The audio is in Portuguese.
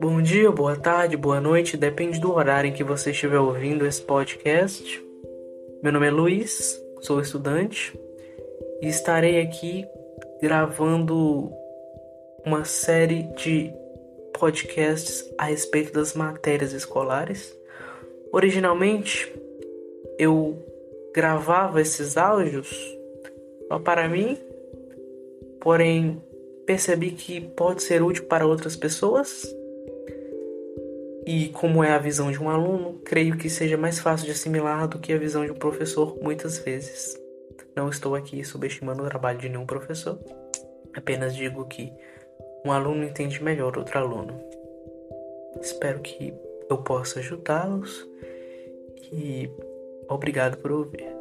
Bom dia, boa tarde, boa noite, depende do horário em que você estiver ouvindo esse podcast. Meu nome é Luiz, sou estudante e estarei aqui gravando uma série de podcasts a respeito das matérias escolares. Originalmente, eu gravava esses áudios só para mim, porém percebi que pode ser útil para outras pessoas. E como é a visão de um aluno, creio que seja mais fácil de assimilar do que a visão de um professor muitas vezes. Não estou aqui subestimando o trabalho de nenhum professor, apenas digo que um aluno entende melhor outro aluno. Espero que eu possa ajudá-los e obrigado por ouvir.